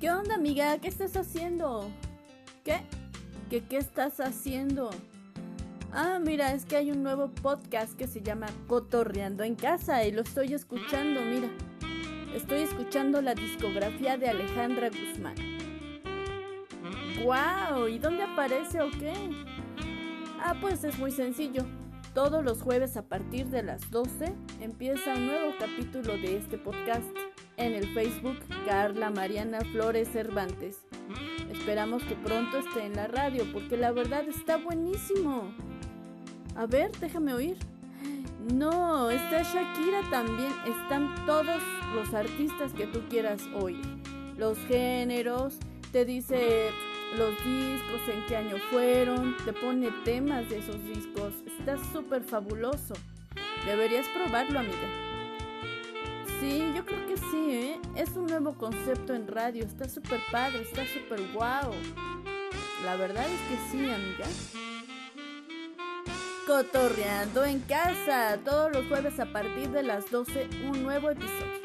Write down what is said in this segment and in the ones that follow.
¿Qué onda, amiga? ¿Qué estás haciendo? ¿Qué? ¿Qué qué estás haciendo? Ah, mira, es que hay un nuevo podcast que se llama Cotorreando en casa y lo estoy escuchando, mira. Estoy escuchando la discografía de Alejandra Guzmán. ¡Wow! ¿Y dónde aparece o qué? Ah, pues es muy sencillo. Todos los jueves a partir de las 12 empieza un nuevo capítulo de este podcast en el Facebook Carla Mariana Flores Cervantes. Esperamos que pronto esté en la radio porque la verdad está buenísimo. A ver, déjame oír. No, está Shakira también. Están todos los artistas que tú quieras oír. Los géneros, te dice los discos, en qué año fueron, te pone temas de esos discos. Está súper fabuloso. Deberías probarlo, amiga. Sí, yo creo que sí, ¿eh? Es un nuevo concepto en radio. Está súper padre, está súper guau. La verdad es que sí, amiga. Cotorreando en casa. Todos los jueves a partir de las 12, un nuevo episodio.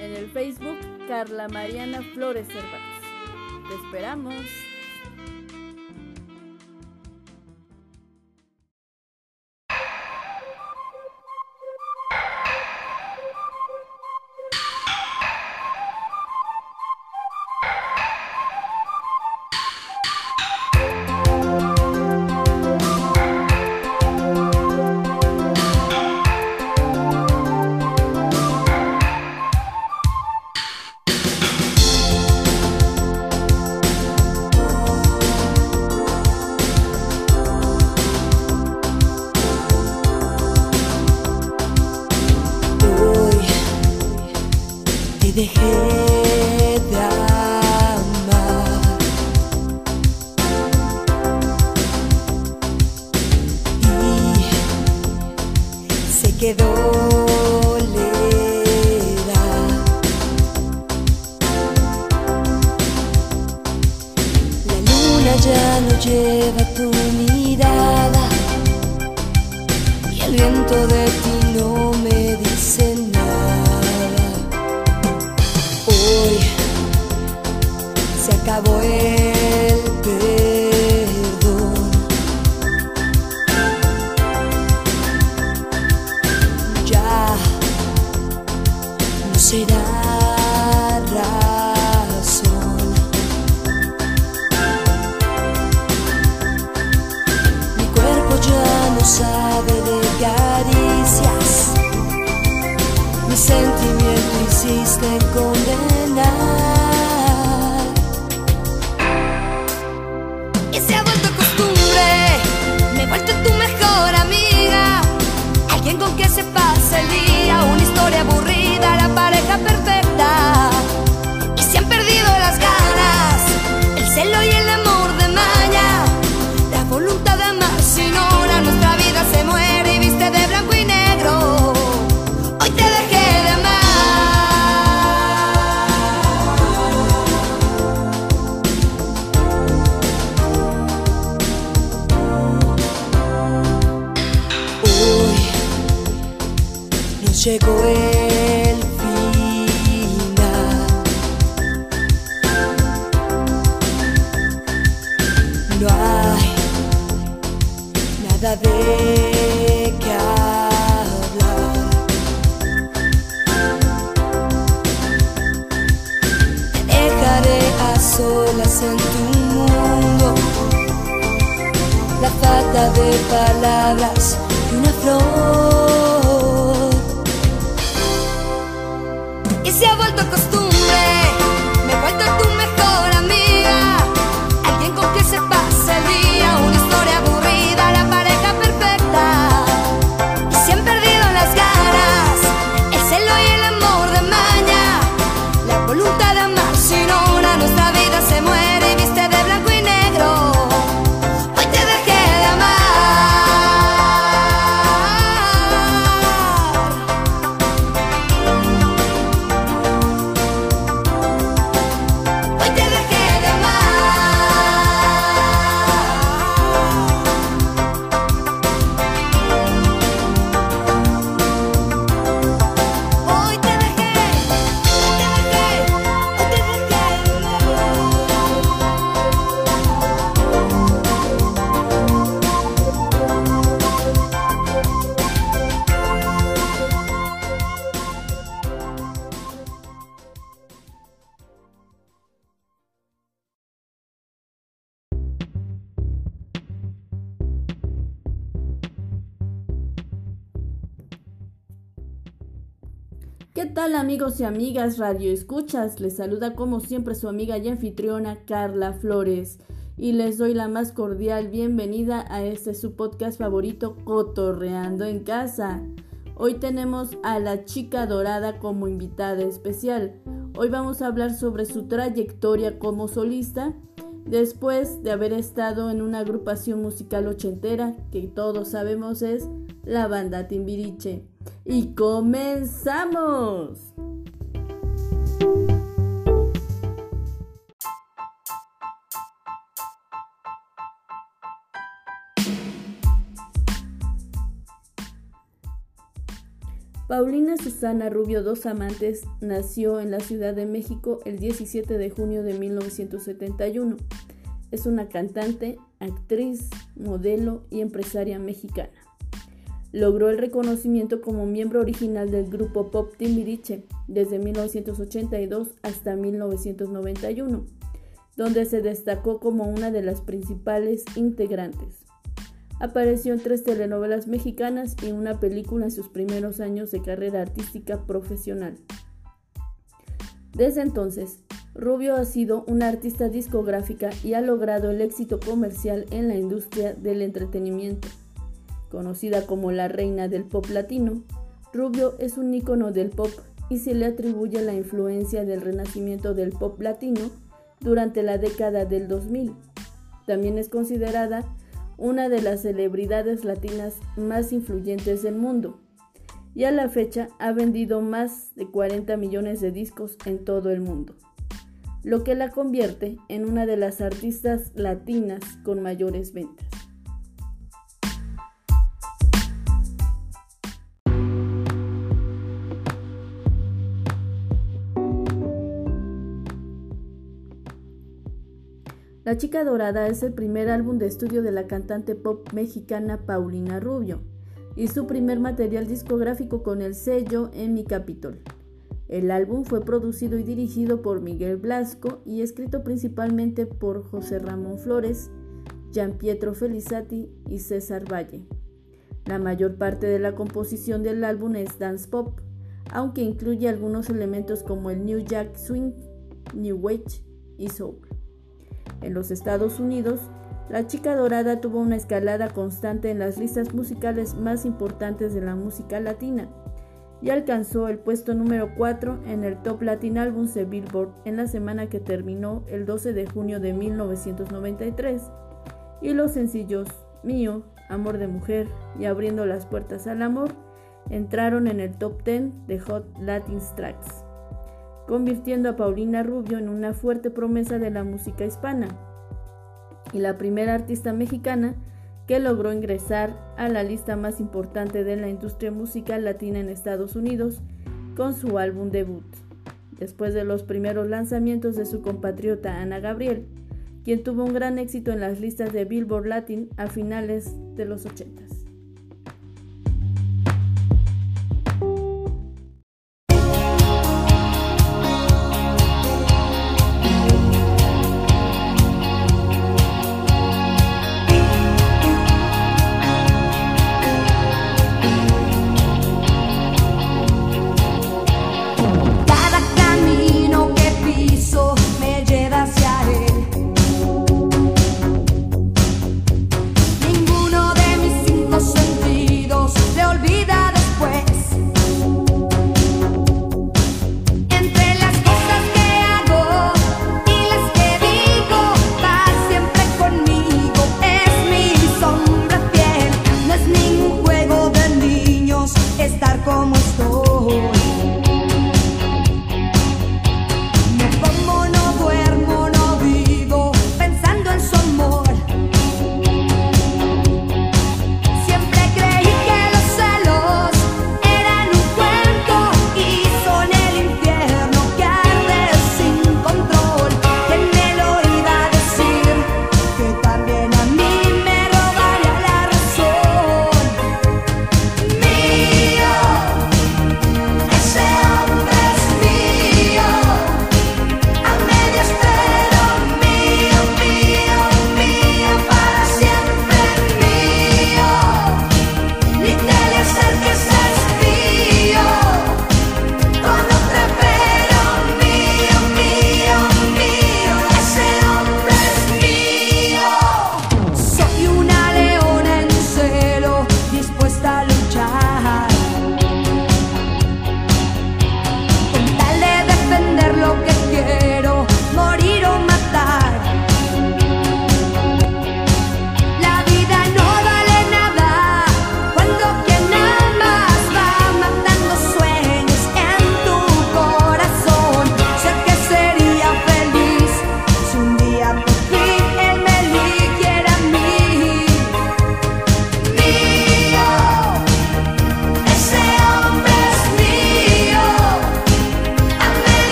En el Facebook, Carla Mariana Flores Cervantes. Te esperamos. Ya no lleva tu mirada y el viento de ti amigos y amigas Radio Escuchas? Les saluda como siempre su amiga y anfitriona Carla Flores y les doy la más cordial bienvenida a este su podcast favorito Cotorreando en Casa. Hoy tenemos a la chica dorada como invitada especial. Hoy vamos a hablar sobre su trayectoria como solista después de haber estado en una agrupación musical ochentera que todos sabemos es la banda Timbiriche. ¡Y comenzamos! Paulina Susana Rubio Dos Amantes nació en la Ciudad de México el 17 de junio de 1971. Es una cantante, actriz, modelo y empresaria mexicana. Logró el reconocimiento como miembro original del grupo pop Timbiriche desde 1982 hasta 1991, donde se destacó como una de las principales integrantes. Apareció en tres telenovelas mexicanas y una película en sus primeros años de carrera artística profesional. Desde entonces, Rubio ha sido una artista discográfica y ha logrado el éxito comercial en la industria del entretenimiento. Conocida como la reina del pop latino, Rubio es un ícono del pop y se le atribuye la influencia del renacimiento del pop latino durante la década del 2000. También es considerada una de las celebridades latinas más influyentes del mundo y a la fecha ha vendido más de 40 millones de discos en todo el mundo, lo que la convierte en una de las artistas latinas con mayores ventas. La Chica Dorada es el primer álbum de estudio de la cantante pop mexicana Paulina Rubio y su primer material discográfico con el sello En Mi Capitol. El álbum fue producido y dirigido por Miguel Blasco y escrito principalmente por José Ramón Flores, Gian Pietro Felizati y César Valle. La mayor parte de la composición del álbum es dance pop, aunque incluye algunos elementos como el New Jack Swing, New Wave y Soul. En los Estados Unidos, La Chica Dorada tuvo una escalada constante en las listas musicales más importantes de la música latina y alcanzó el puesto número 4 en el Top Latin Albums de Billboard en la semana que terminó el 12 de junio de 1993 y los sencillos Mío, Amor de Mujer y Abriendo las Puertas al Amor entraron en el top 10 de Hot Latin Tracks convirtiendo a Paulina Rubio en una fuerte promesa de la música hispana y la primera artista mexicana que logró ingresar a la lista más importante de la industria musical latina en Estados Unidos con su álbum debut, después de los primeros lanzamientos de su compatriota Ana Gabriel, quien tuvo un gran éxito en las listas de Billboard Latin a finales de los 80.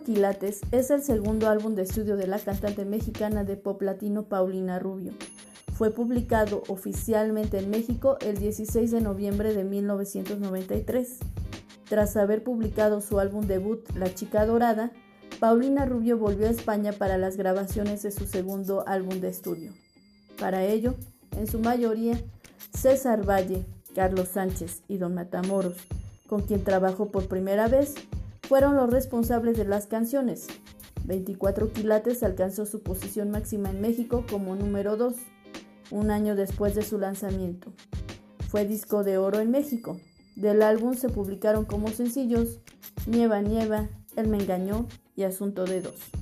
24 quilates es el segundo álbum de estudio de la cantante mexicana de pop latino Paulina Rubio. Fue publicado oficialmente en México el 16 de noviembre de 1993. Tras haber publicado su álbum debut La Chica Dorada, Paulina Rubio volvió a España para las grabaciones de su segundo álbum de estudio. Para ello, en su mayoría, César Valle, Carlos Sánchez y Don Matamoros, con quien trabajó por primera vez, fueron los responsables de las canciones. 24 quilates alcanzó su posición máxima en México como número 2, un año después de su lanzamiento. Fue disco de oro en México. Del álbum se publicaron como sencillos Nieva Nieva, Él me engañó y Asunto de Dos.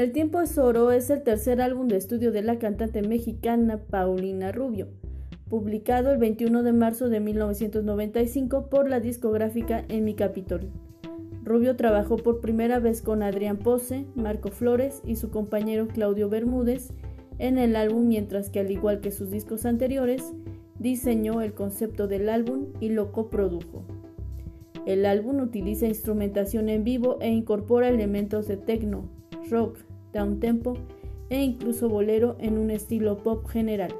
El tiempo es oro es el tercer álbum de estudio de la cantante mexicana Paulina Rubio, publicado el 21 de marzo de 1995 por la discográfica En mi Capitol. Rubio trabajó por primera vez con Adrián Pose, Marco Flores y su compañero Claudio Bermúdez en el álbum, mientras que al igual que sus discos anteriores, diseñó el concepto del álbum y lo coprodujo. El álbum utiliza instrumentación en vivo e incorpora elementos de techno, rock, downtempo e incluso bolero en un estilo pop general.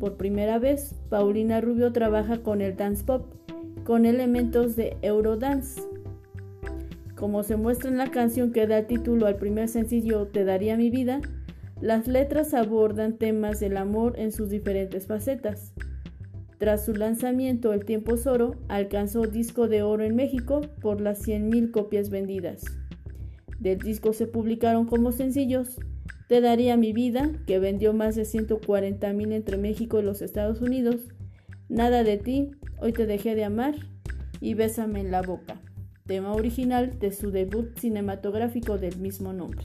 Por primera vez, Paulina Rubio trabaja con el dance pop, con elementos de Eurodance. Como se muestra en la canción que da título al primer sencillo Te daría mi vida, las letras abordan temas del amor en sus diferentes facetas. Tras su lanzamiento, El Tiempo Oro alcanzó disco de oro en México por las 100.000 copias vendidas. Del disco se publicaron como sencillos Te daría mi vida, que vendió más de 140 mil entre México y los Estados Unidos, Nada de ti, Hoy te dejé de amar y Bésame en la boca, tema original de su debut cinematográfico del mismo nombre.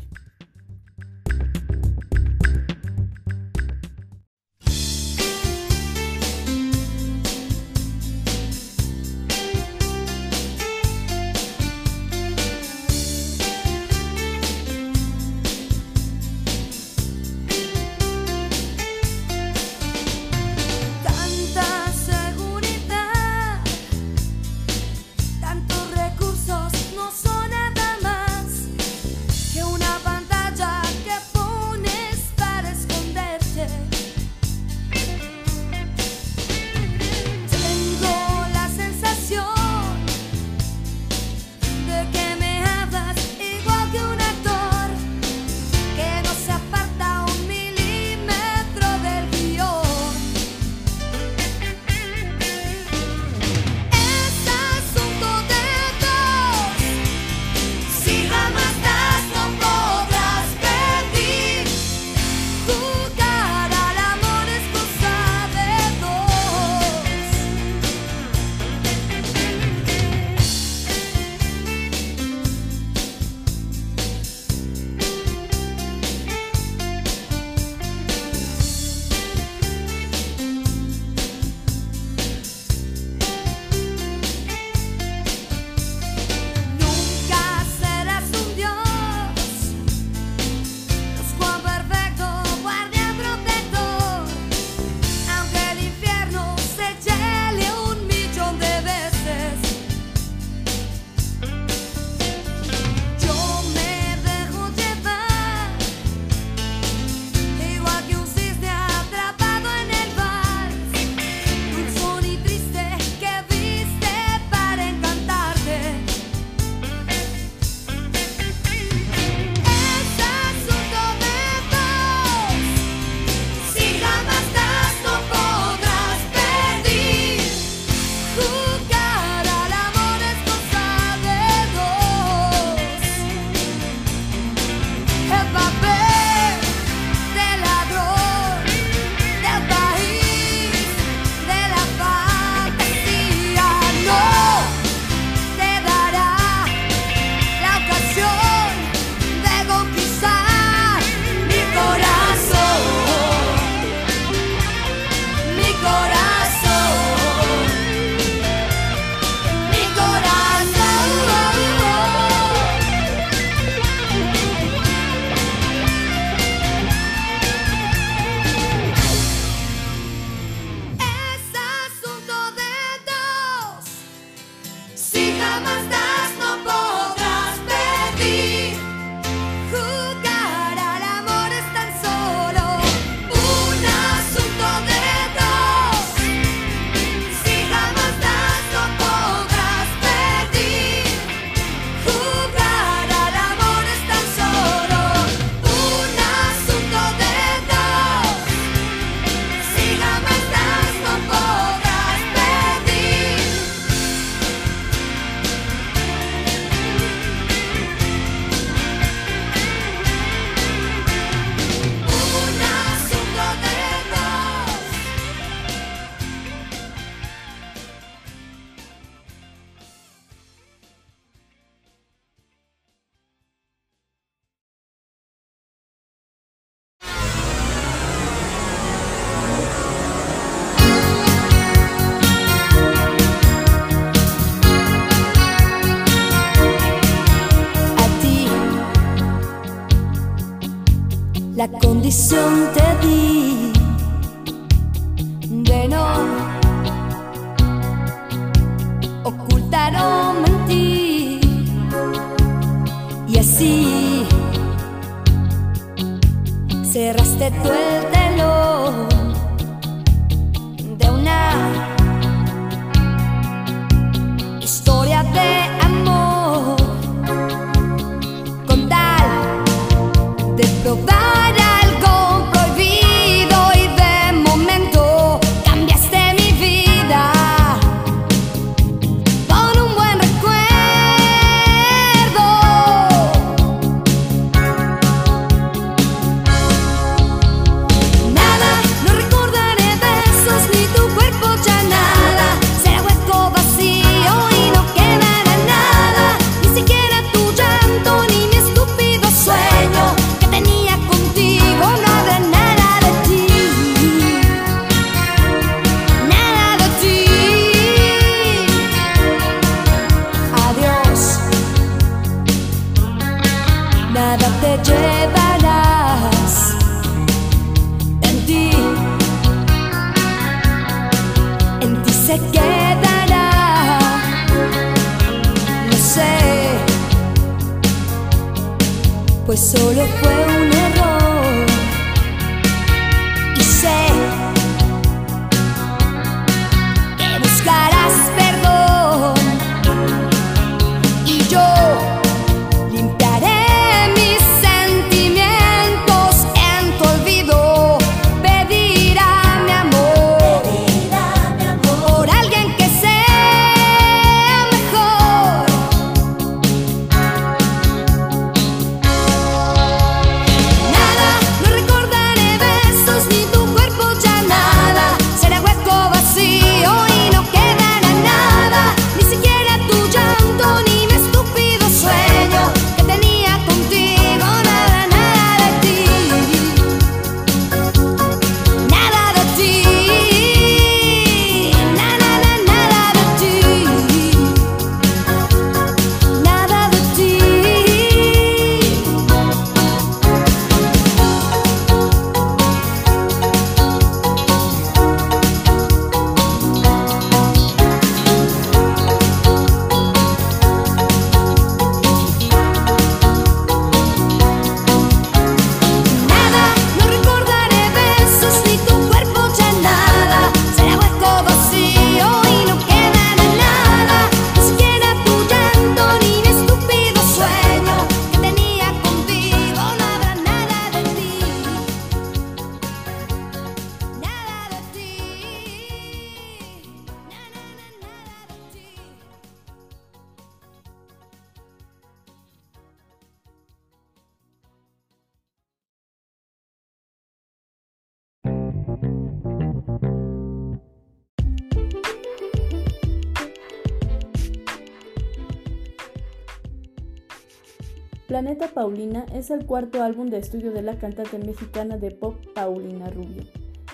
Planeta Paulina es el cuarto álbum de estudio de la cantante mexicana de pop Paulina Rubio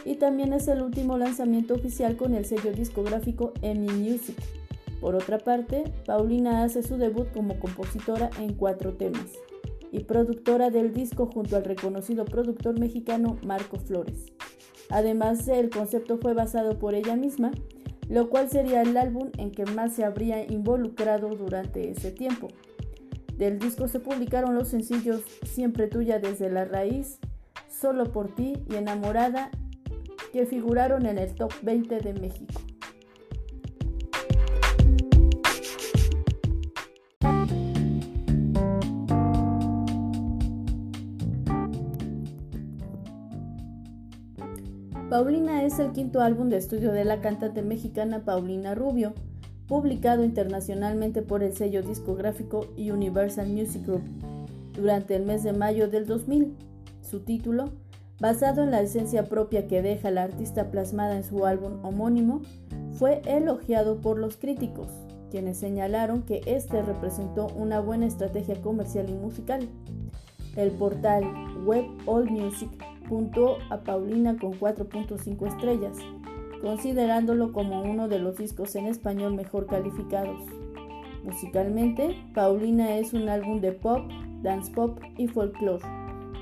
y también es el último lanzamiento oficial con el sello discográfico EMI Music. Por otra parte, Paulina hace su debut como compositora en cuatro temas y productora del disco junto al reconocido productor mexicano Marco Flores. Además, el concepto fue basado por ella misma, lo cual sería el álbum en que más se habría involucrado durante ese tiempo. Del disco se publicaron los sencillos Siempre tuya desde la raíz, Solo por ti y Enamorada, que figuraron en el top 20 de México. Paulina es el quinto álbum de estudio de la cantante mexicana Paulina Rubio, publicado internacionalmente por el sello discográfico Universal Music Group durante el mes de mayo del 2000. Su título, basado en la esencia propia que deja la artista plasmada en su álbum homónimo, fue elogiado por los críticos, quienes señalaron que este representó una buena estrategia comercial y musical. El portal web All Music puntuó a Paulina con 4.5 estrellas, considerándolo como uno de los discos en español mejor calificados. Musicalmente, Paulina es un álbum de pop, dance pop y folklore,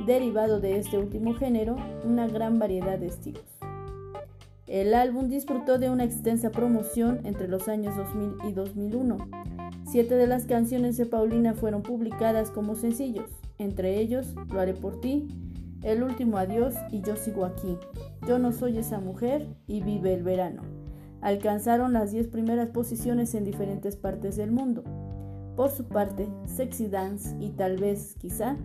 derivado de este último género, una gran variedad de estilos. El álbum disfrutó de una extensa promoción entre los años 2000 y 2001. Siete de las canciones de Paulina fueron publicadas como sencillos, entre ellos Lo haré por ti, El último adiós y Yo sigo aquí, Yo no soy esa mujer y Vive el verano. Alcanzaron las 10 primeras posiciones en diferentes partes del mundo. Por su parte, Sexy Dance y tal vez, quizá,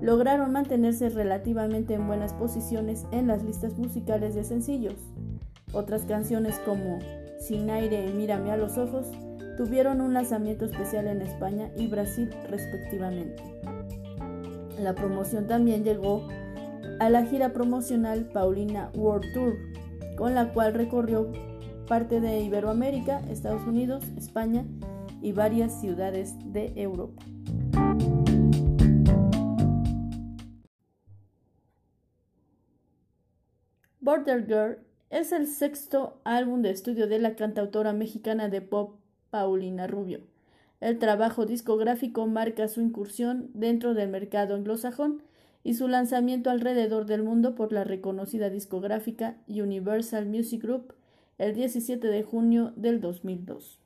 lograron mantenerse relativamente en buenas posiciones en las listas musicales de sencillos. Otras canciones como Sin aire y Mírame a los ojos tuvieron un lanzamiento especial en España y Brasil respectivamente. La promoción también llegó a la gira promocional Paulina World Tour, con la cual recorrió parte de Iberoamérica, Estados Unidos, España y varias ciudades de Europa. Border Girl es el sexto álbum de estudio de la cantautora mexicana de pop Paulina Rubio. El trabajo discográfico marca su incursión dentro del mercado anglosajón y su lanzamiento alrededor del mundo por la reconocida discográfica Universal Music Group el 17 de junio del 2002.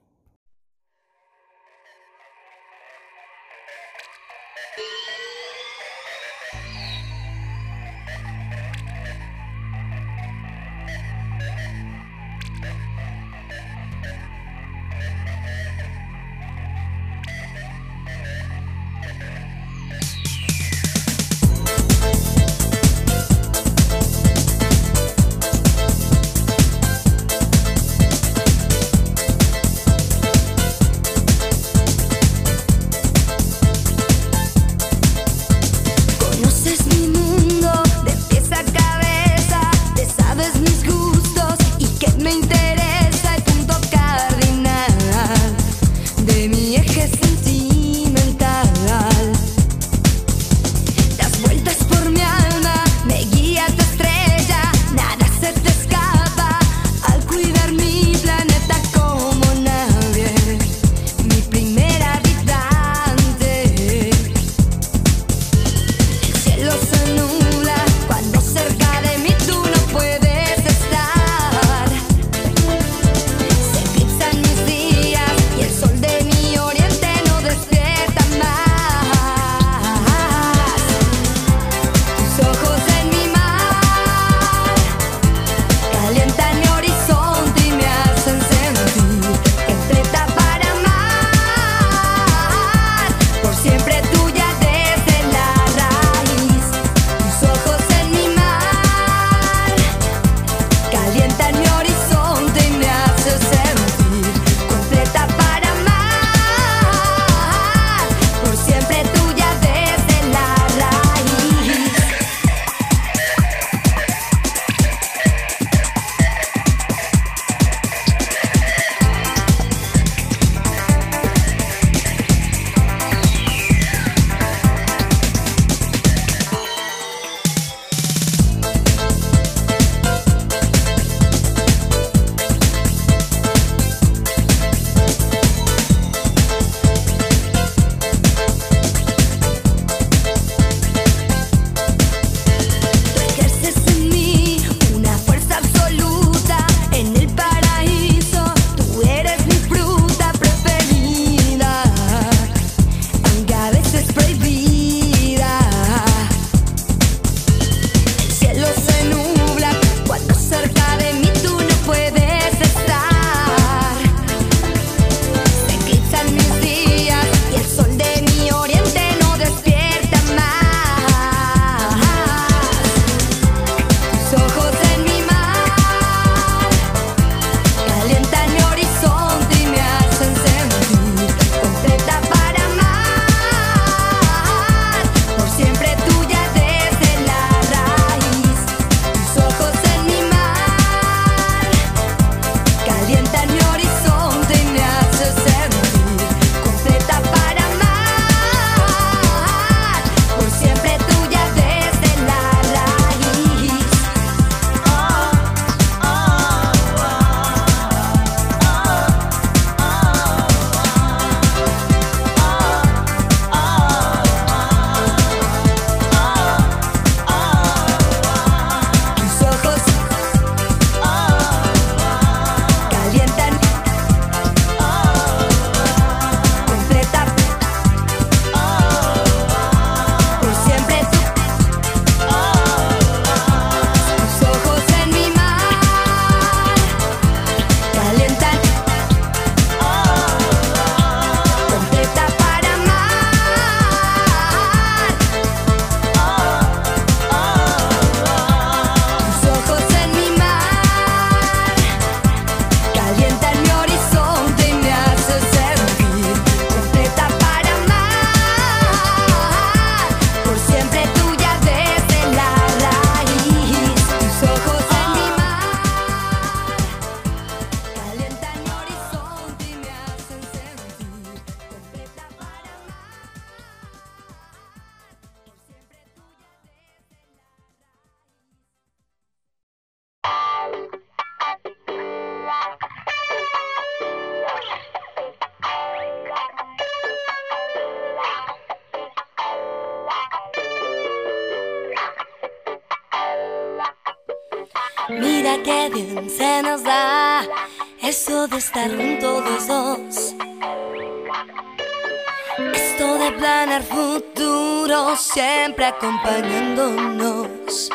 Siempre acompañándonos.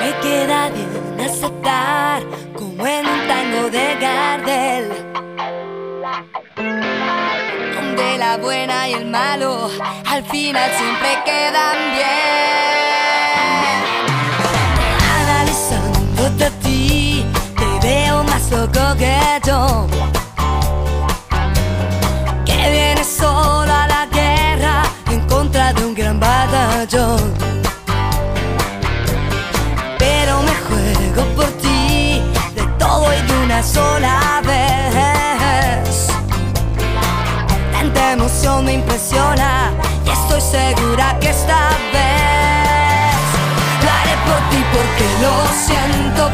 Me queda bien aceptar como en un tango de Gardel. Donde la buena y el malo al final siempre quedan bien. Analizándote a ti, te veo más loco que yo. Y estoy segura que esta vez lo haré por ti porque lo siento,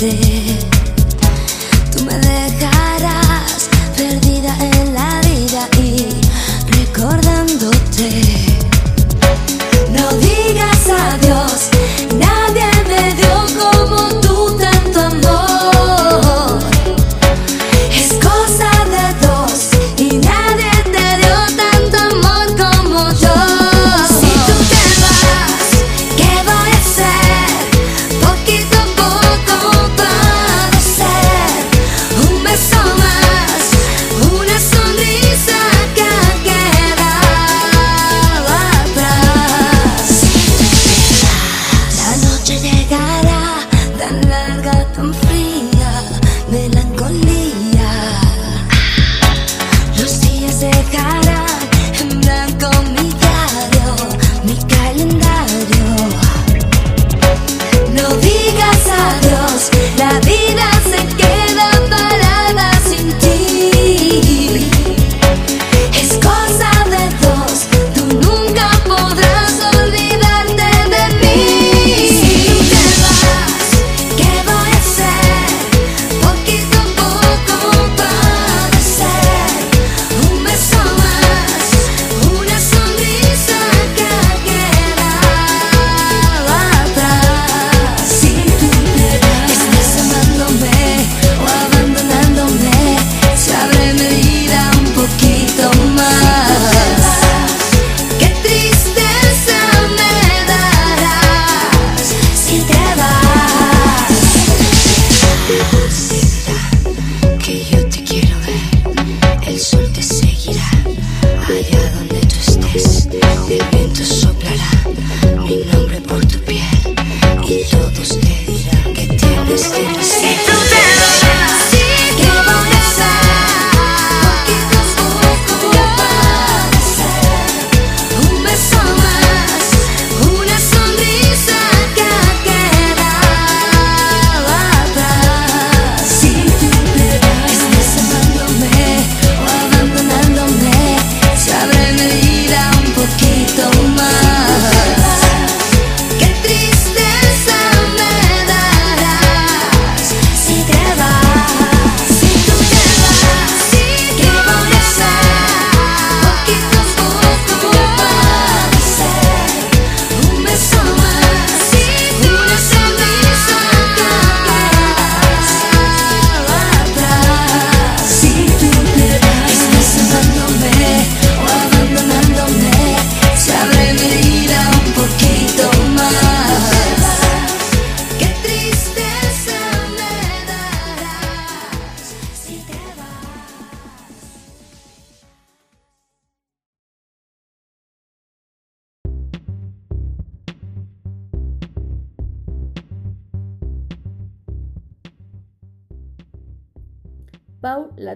verte.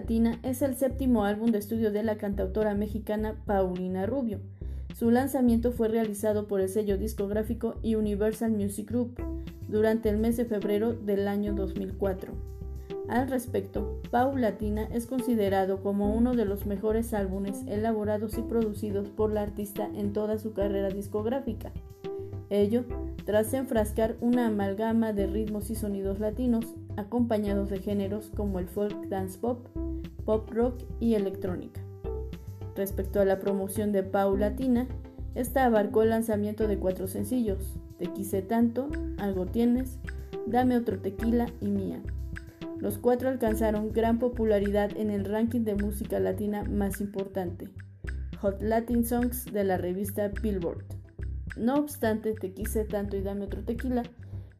Latina es el séptimo álbum de estudio de la cantautora mexicana Paulina Rubio. Su lanzamiento fue realizado por el sello discográfico Universal Music Group durante el mes de febrero del año 2004. Al respecto, Paul Latina es considerado como uno de los mejores álbumes elaborados y producidos por la artista en toda su carrera discográfica. Ello tras enfrascar una amalgama de ritmos y sonidos latinos, acompañados de géneros como el folk dance pop, pop rock y electrónica. Respecto a la promoción de Pau Latina, esta abarcó el lanzamiento de cuatro sencillos, Te quise tanto, Algo tienes, Dame otro tequila y Mía. Los cuatro alcanzaron gran popularidad en el ranking de música latina más importante, Hot Latin Songs de la revista Billboard. No obstante, Te quise tanto y Dame otro tequila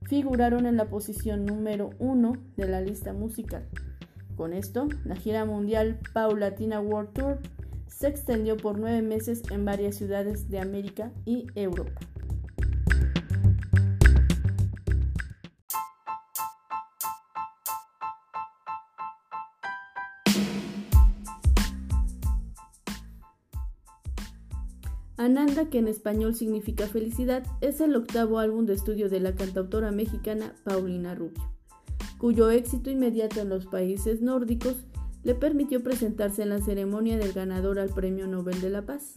figuraron en la posición número uno de la lista musical. Con esto, la gira mundial Pau Latina World Tour se extendió por nueve meses en varias ciudades de América y Europa. Ananda, que en español significa felicidad, es el octavo álbum de estudio de la cantautora mexicana Paulina Rubio, cuyo éxito inmediato en los países nórdicos le permitió presentarse en la ceremonia del ganador al Premio Nobel de la Paz.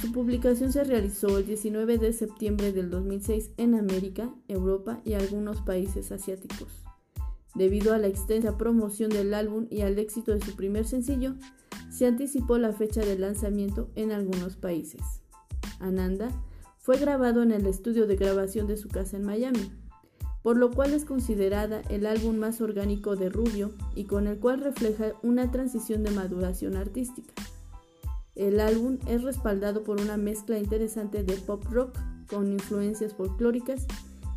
Su publicación se realizó el 19 de septiembre del 2006 en América, Europa y algunos países asiáticos. Debido a la extensa promoción del álbum y al éxito de su primer sencillo, se anticipó la fecha de lanzamiento en algunos países. Ananda fue grabado en el estudio de grabación de su casa en Miami, por lo cual es considerada el álbum más orgánico de Rubio y con el cual refleja una transición de maduración artística. El álbum es respaldado por una mezcla interesante de pop rock con influencias folclóricas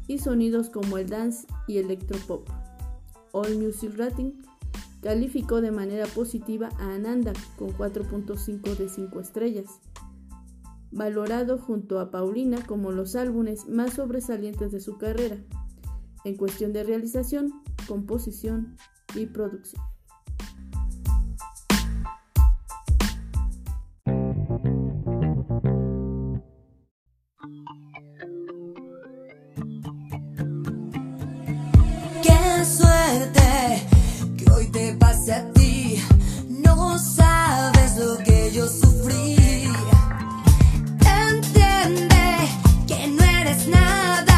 y sonidos como el dance y electropop. All Music Rating calificó de manera positiva a Ananda con 4.5 de 5 estrellas, valorado junto a Paulina como los álbumes más sobresalientes de su carrera, en cuestión de realización, composición y producción. Qué suerte que hoy te pase a ti. No sabes lo que yo sufrí. Nada.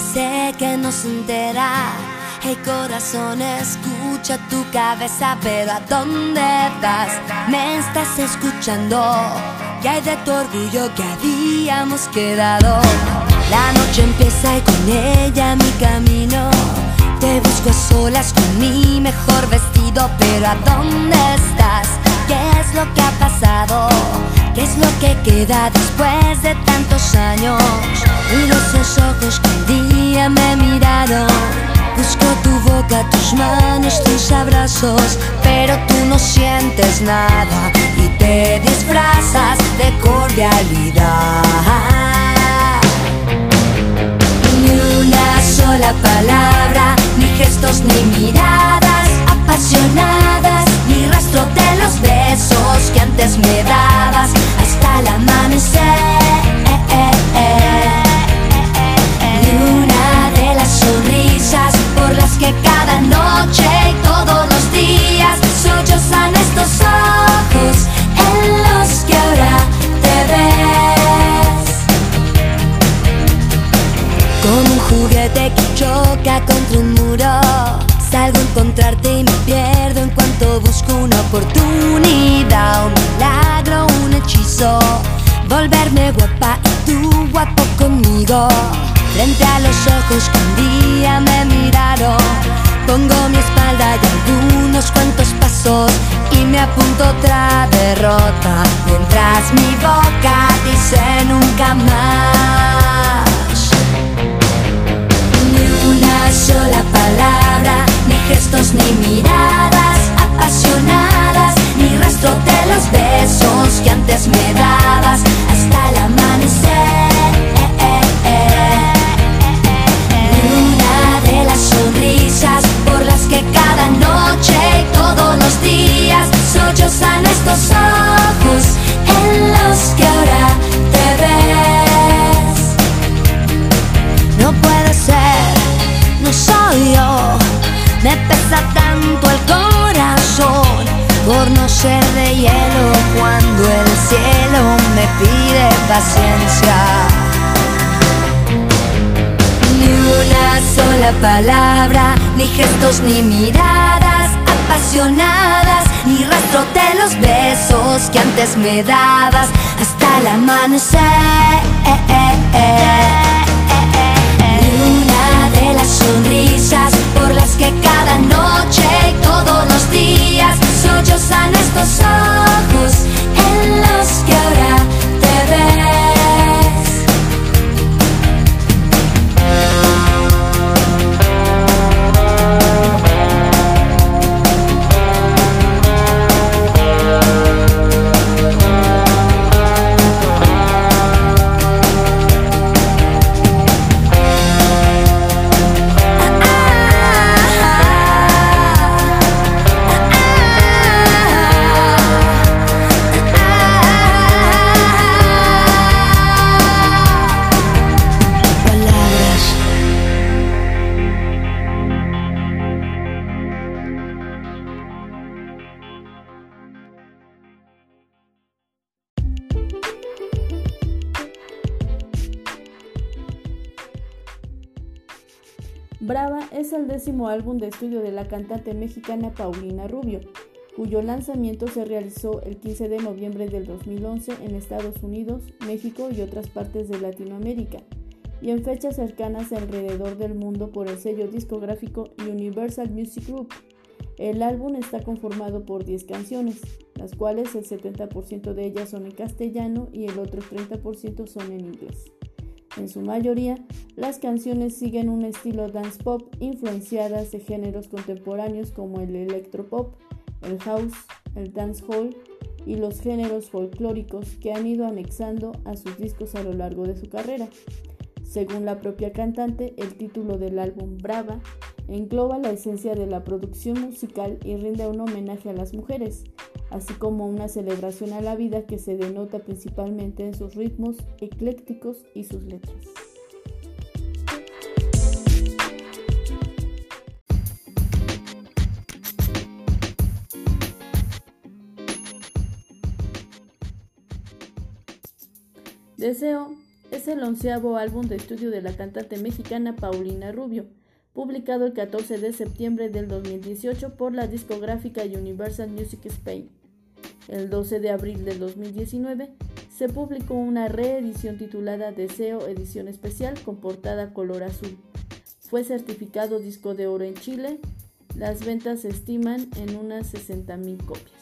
Sé que no se entera. Hey corazón, escucha tu cabeza, pero ¿a dónde vas? Me estás escuchando. ¿Qué hay de tu orgullo que habíamos quedado? La noche empieza y con ella mi camino. Te busco a solas con mi mejor vestido, pero ¿a dónde estás? ¿Qué es lo que ha pasado? ¿Qué es lo que queda después de tantos años? Miro esos ojos que un día me miraron. Busco tu boca, tus manos, tus abrazos, pero tú no sientes nada y te disfrazas de cordialidad. Ni una sola palabra, ni gestos, ni miradas apasionadas, hay rastro de los besos que antes me dabas hasta el amanecer. Y una de las sonrisas por las que cada noche y todos los días sollozan estos ojos en los que ahora te ves. Como un juguete que choca contra un muro, salgo a encontrarte y me pierdo en oportunidad, un milagro, un hechizo. Volverme guapa y tú guapo conmigo. Frente a los ojos que un día me miraron. Pongo mi espalda y algunos cuantos pasos y me apunto otra derrota. Mientras mi boca dice nunca más. Ni una sola palabra, ni gestos ni miradas ni rastro de los besos que antes me dabas hasta el amanecer. Ni una de las sonrisas por las que cada noche y todos los días sollozan estos ojos en los que de hielo cuando el cielo me pide paciencia. Ni una sola palabra, ni gestos, ni miradas apasionadas, ni rastro de los besos que antes me dabas hasta el amanecer. Ni una de las sonrisas por las que cada noche y todos los días sollozan estos ojos en los que ahora décimo álbum de estudio de la cantante mexicana Paulina Rubio, cuyo lanzamiento se realizó el 15 de noviembre del 2011 en Estados Unidos, México y otras partes de Latinoamérica, y en fechas cercanas alrededor del mundo por el sello discográfico Universal Music Group. El álbum está conformado por 10 canciones, las cuales el 70% de ellas son en castellano y el otro 30% son en inglés. En su mayoría, las canciones siguen un estilo dance pop influenciadas de géneros contemporáneos como el electropop, el house, el dancehall y los géneros folclóricos que han ido anexando a sus discos a lo largo de su carrera. Según la propia cantante, el título del álbum Brava engloba la esencia de la producción musical y rinde un homenaje a las mujeres, así como una celebración a la vida que se denota principalmente en sus ritmos eclécticos y sus letras. Deseo es el onceavo álbum de estudio de la cantante mexicana Paulina Rubio, publicado el 14 de septiembre del 2018 por la discográfica Universal Music Spain. El 12 de abril del 2019 se publicó una reedición titulada Deseo Edición Especial con portada color azul. Fue certificado disco de oro en Chile. Las ventas se estiman en unas 60.000 copias.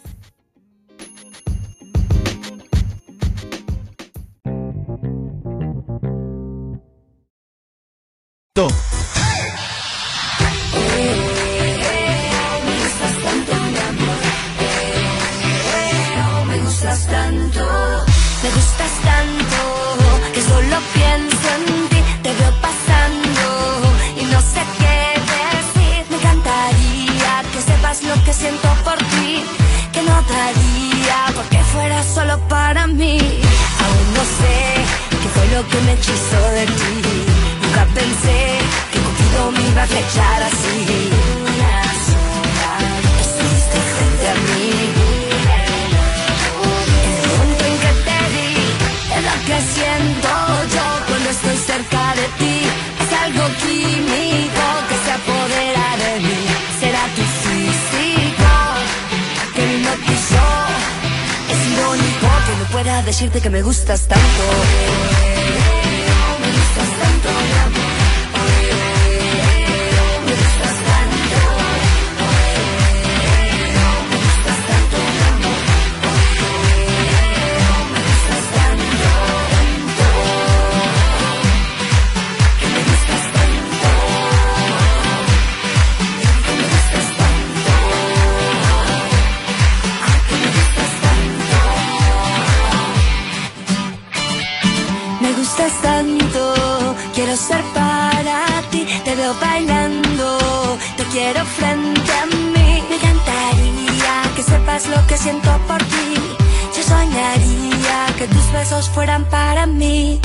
besos fueran para mí.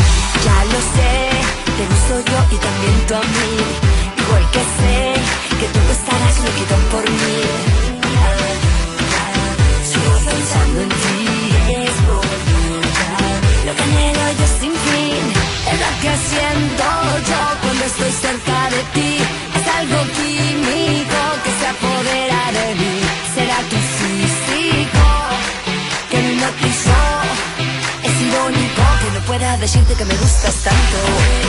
Ya lo sé, te uso yo y también tú a mí. Igual que sé que tú estarás loquito por mí. Sigo pensando en ti. Lo que anhelo yo sin fin es lo que siento. decirte que me gustas tanto.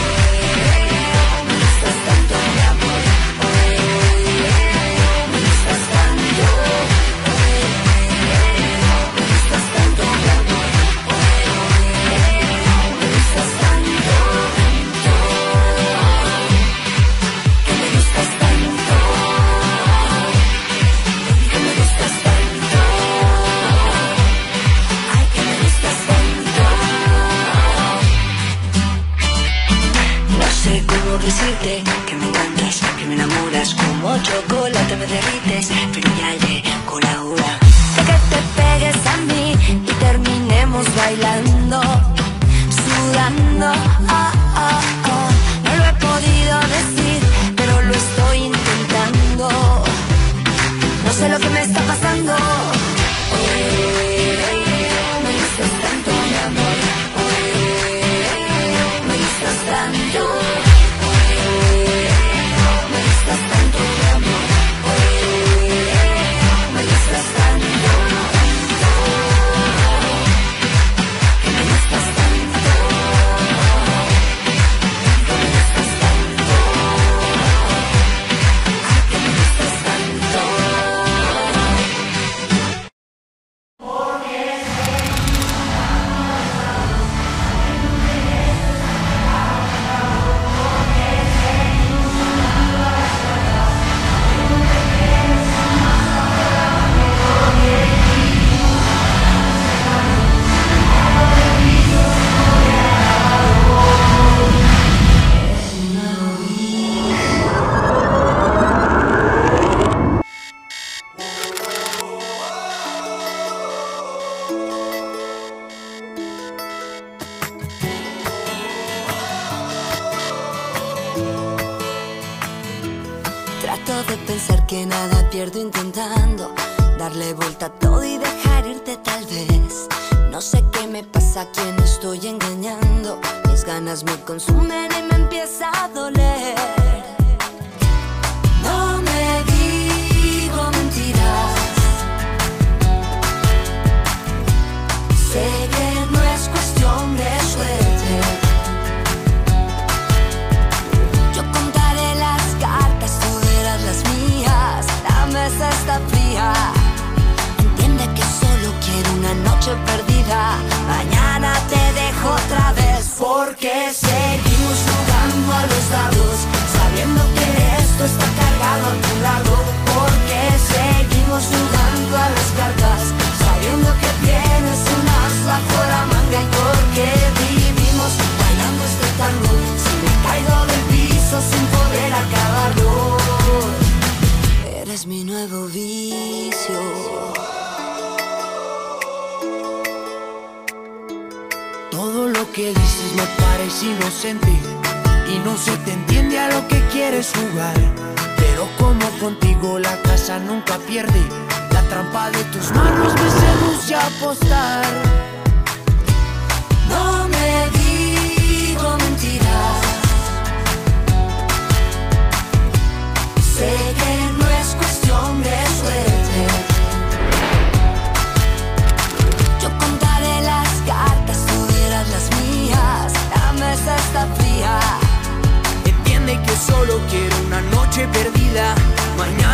trampa de tus manos me seduce a apostar. No me digo mentiras. Sé que no es cuestión de suerte. Yo contaré las cartas, tú dirás las mías. La mesa está fría. Entiende que solo quiero una noche perdida. Mañana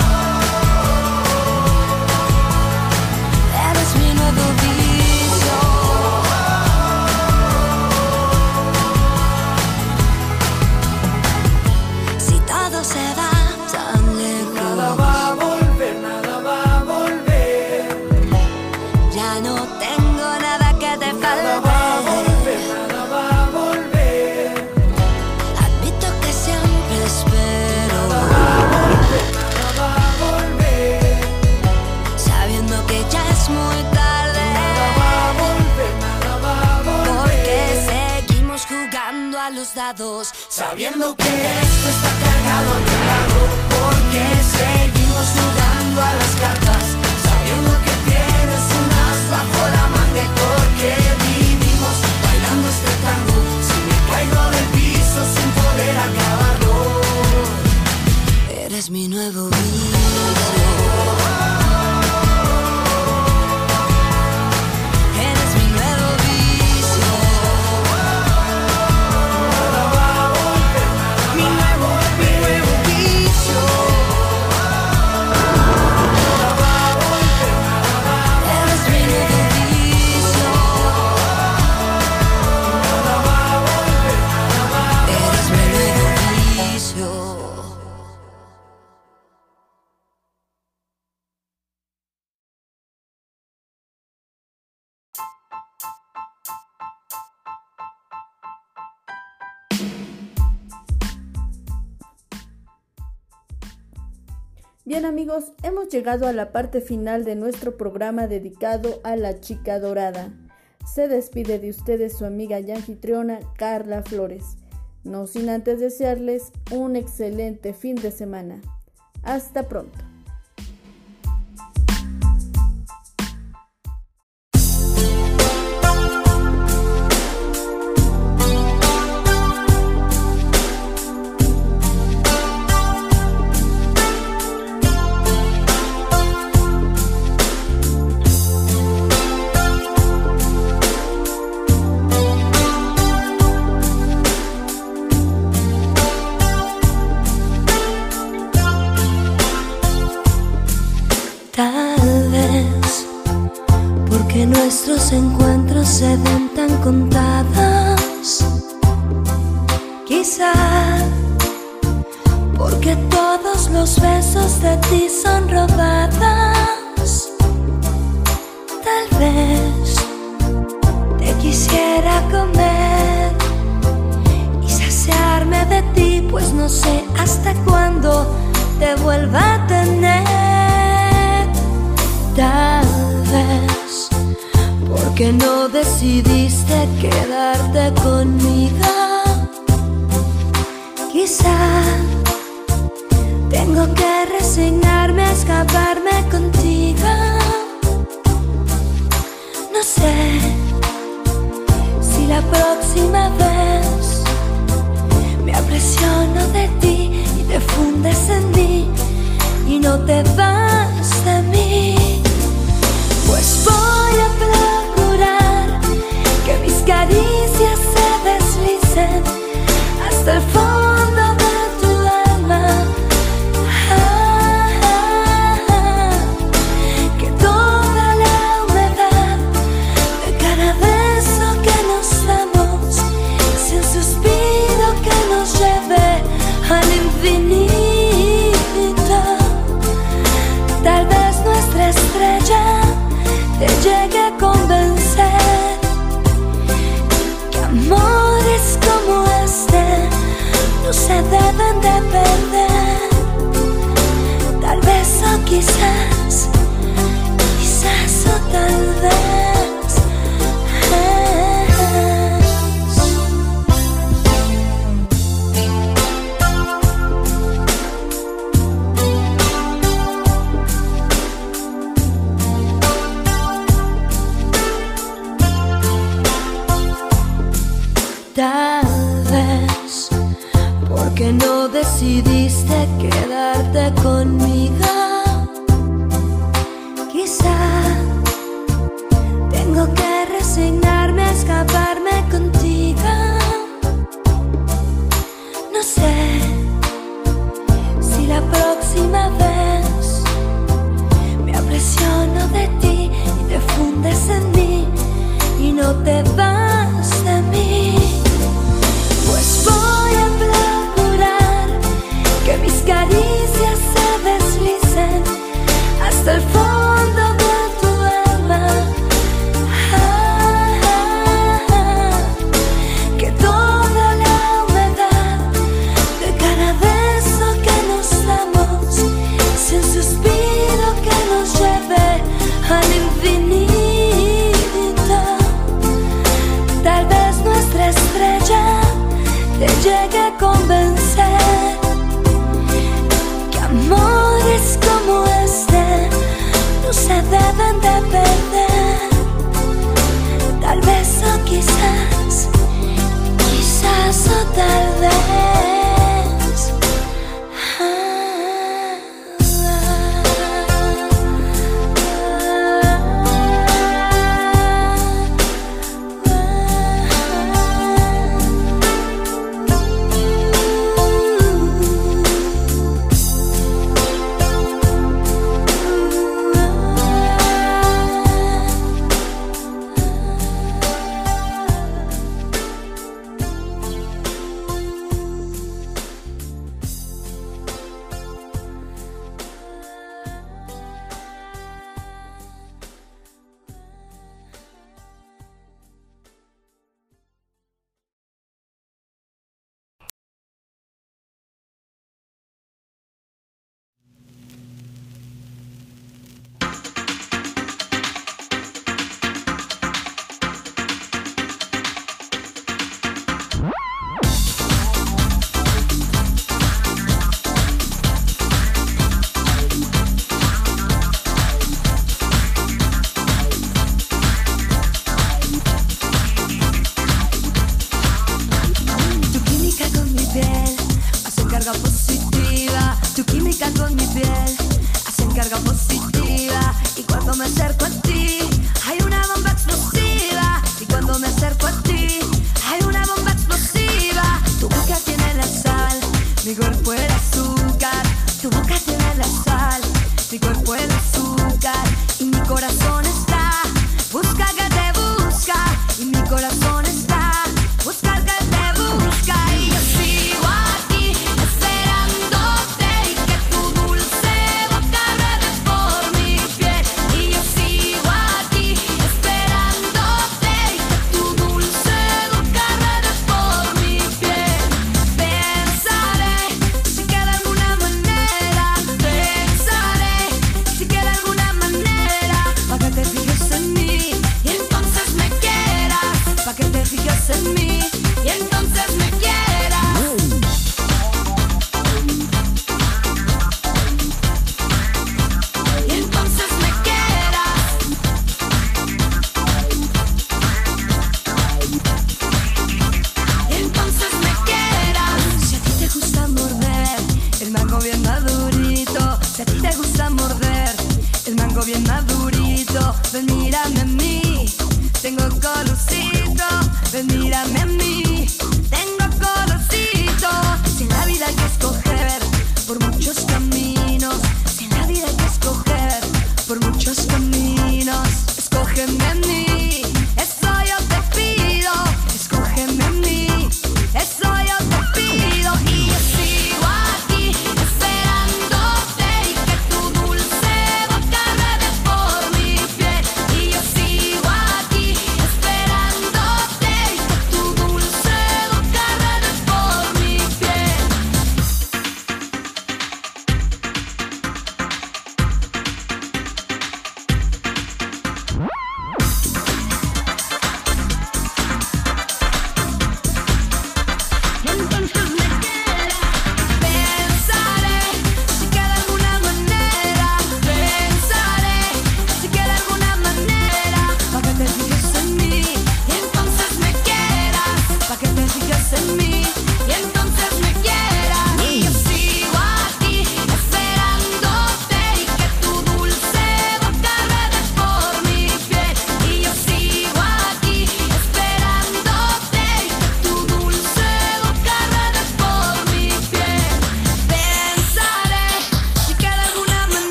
Eres Sabiendo que esto está cargado a tu lado. Porque seguimos jugando a las cartas. Sabiendo que tienes un as bajo la manga. Porque vivimos bailando este tango. Si me caigo del piso sin poder acabarlo. Eres mi nuevo vicio. Bien amigos, hemos llegado a la parte final de nuestro programa dedicado a la chica dorada. Se despide de ustedes su amiga y anfitriona Carla Flores, no sin antes desearles un excelente fin de semana. Hasta pronto. amores como este no se deben de perder. Tal vez o quizás, quizás o tal vez.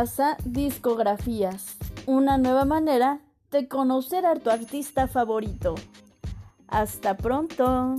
Plaza Discografías, una nueva manera de conocer a tu artista favorito. Hasta pronto.